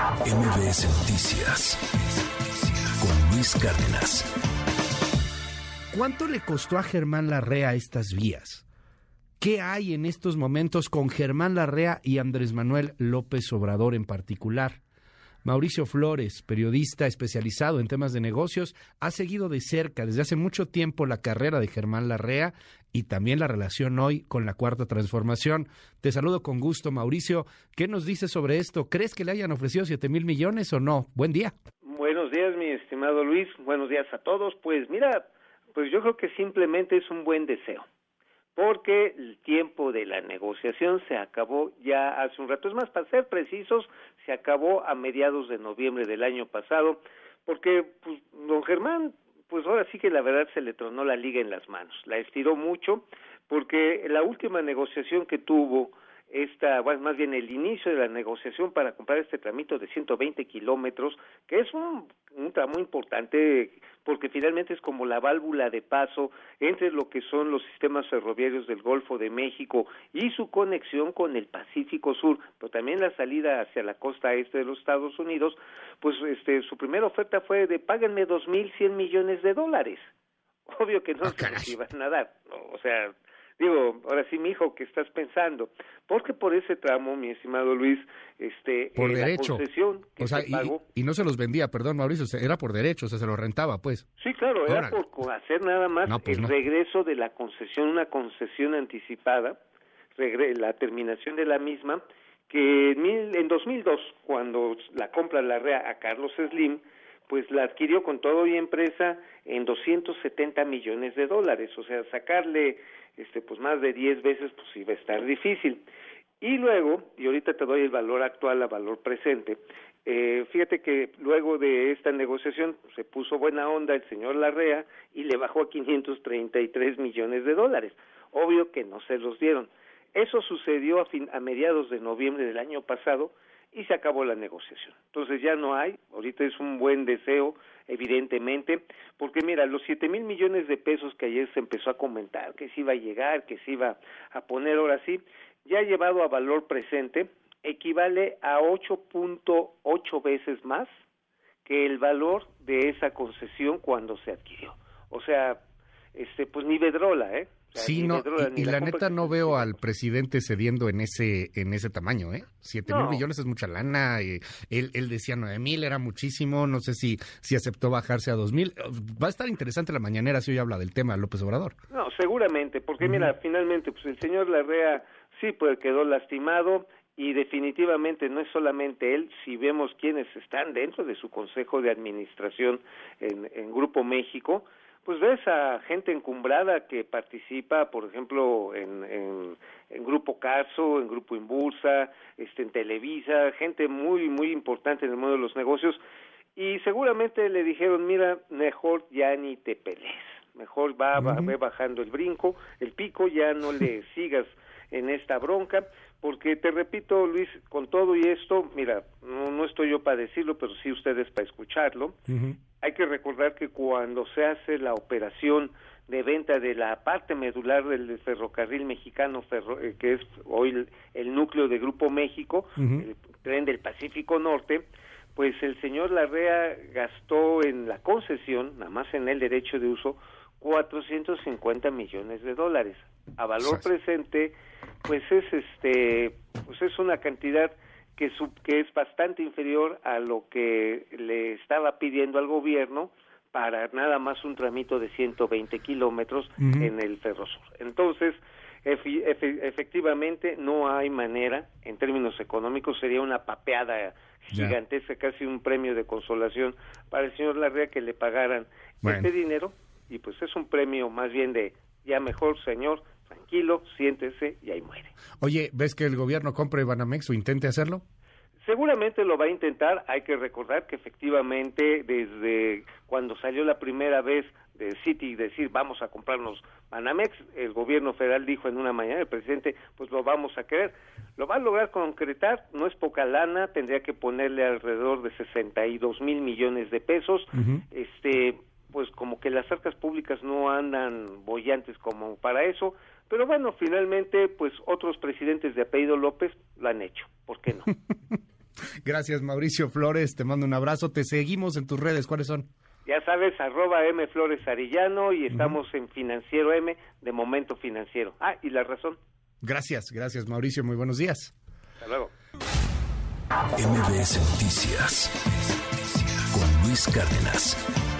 MBS Noticias con Luis Cárdenas. ¿Cuánto le costó a Germán Larrea estas vías? ¿Qué hay en estos momentos con Germán Larrea y Andrés Manuel López Obrador en particular? Mauricio Flores, periodista especializado en temas de negocios, ha seguido de cerca desde hace mucho tiempo la carrera de Germán Larrea y también la relación hoy con la Cuarta Transformación. Te saludo con gusto, Mauricio. ¿Qué nos dices sobre esto? ¿Crees que le hayan ofrecido siete mil millones o no? Buen día. Buenos días, mi estimado Luis. Buenos días a todos. Pues mira, pues yo creo que simplemente es un buen deseo porque el tiempo de la negociación se acabó ya hace un rato. Es más, para ser precisos, se acabó a mediados de noviembre del año pasado, porque pues, don Germán, pues ahora sí que la verdad se le tronó la liga en las manos, la estiró mucho, porque la última negociación que tuvo esta, bueno, más bien el inicio de la negociación para comprar este tramito de 120 kilómetros, que es un, un tramo importante porque finalmente es como la válvula de paso entre lo que son los sistemas ferroviarios del Golfo de México y su conexión con el Pacífico Sur, pero también la salida hacia la costa este de los Estados Unidos, pues este su primera oferta fue de páganme dos mil cien millones de dólares. Obvio que no ah, se iban a dar, o sea, digo, ahora sí, mi hijo, ¿qué estás pensando? Porque por ese tramo, mi estimado Luis, este, por derecho. La concesión o sea, y, no se los vendía, perdón, Mauricio, era por derecho, o sea, se lo rentaba, pues. Sí, claro, era por hacer nada más pues el regreso de la concesión, una concesión anticipada, la terminación de la misma, que en, mil, en 2002, cuando la compra la REA a Carlos Slim, pues la adquirió con todo y empresa en 270 millones de dólares, o sea, sacarle este pues más de 10 veces pues iba a estar difícil. Y luego, y ahorita te doy el valor actual a valor presente, eh, fíjate que luego de esta negociación se puso buena onda el señor Larrea y le bajó a 533 millones de dólares. Obvio que no se los dieron. Eso sucedió a, fin, a mediados de noviembre del año pasado y se acabó la negociación. Entonces ya no hay, ahorita es un buen deseo, evidentemente, porque mira, los siete mil millones de pesos que ayer se empezó a comentar, que se iba a llegar, que se iba a poner ahora sí, ya llevado a valor presente, equivale a 8.8 veces más que el valor de esa concesión cuando se adquirió. O sea, este pues ni Bedrola, ¿eh? Sí, no, y, la, neta no veo al presidente cediendo en ese en ese tamaño, ¿eh? Siete mil millones es mucha lana. Eh, él, él decía nueve mil, era muchísimo. No sé si, si aceptó bajarse a dos mil. Va a estar interesante la mañanera si hoy habla del tema López Obrador. No, seguramente, porque mira, finalmente, pues el señor Larrea sí, pues quedó lastimado y definitivamente no es solamente él, si vemos quienes están dentro de su consejo de administración en, en Grupo México, pues ves a gente encumbrada que participa, por ejemplo, en, en, Grupo Caso, en Grupo Impulsa, este, en Televisa, gente muy, muy importante en el mundo de los negocios, y seguramente le dijeron, mira, mejor ya ni te pelees, mejor va, va, bajando el brinco, el pico, ya no le sigas en esta bronca, porque te repito, Luis, con todo y esto, mira, no, no estoy yo para decirlo, pero sí ustedes para escucharlo, hay que recordar que cuando se hace la operación de venta de la parte medular del ferrocarril mexicano, eh, que es hoy el, núcleo de Grupo México, el tren del Pacífico Norte, pues el señor Larrea gastó en la concesión, nada más en el derecho de uso, 450 millones de dólares. A valor presente, pues es este, pues es una cantidad que, que es bastante inferior a lo que le estaba pidiendo al gobierno para nada más un tramito de 120 kilómetros en el Ferrosur. Entonces, efectivamente, no hay manera, en términos económicos, sería una papeada gigantesca, casi un premio de consolación para el señor Larrea que le pagaran este dinero, y pues es un premio más bien de, ya mejor, señor, tranquilo, siéntese y ahí muere. Oye, ¿ves que el gobierno compre Banamex o intente hacerlo? Seguramente lo va a intentar, hay que recordar que efectivamente desde cuando salió la primera vez de City decir vamos a comprarnos Banamex, el gobierno federal dijo en una mañana, el presidente, pues lo vamos a querer. Lo va a lograr concretar, no es poca lana, tendría que ponerle alrededor de 62 mil millones de pesos. Este, pues como que las arcas públicas no andan bollantes como para eso, pero bueno, finalmente pues otros presidentes de apellido López lo han hecho, ¿por qué no? Gracias, Mauricio Flores. Te mando un abrazo. Te seguimos en tus redes. ¿Cuáles son? Ya sabes, arroba M Flores Arillano y estamos en Financiero M de Momento Financiero. Ah, y la razón. Gracias, gracias, Mauricio. Muy buenos días. Hasta luego. MBS Noticias con Luis Cárdenas.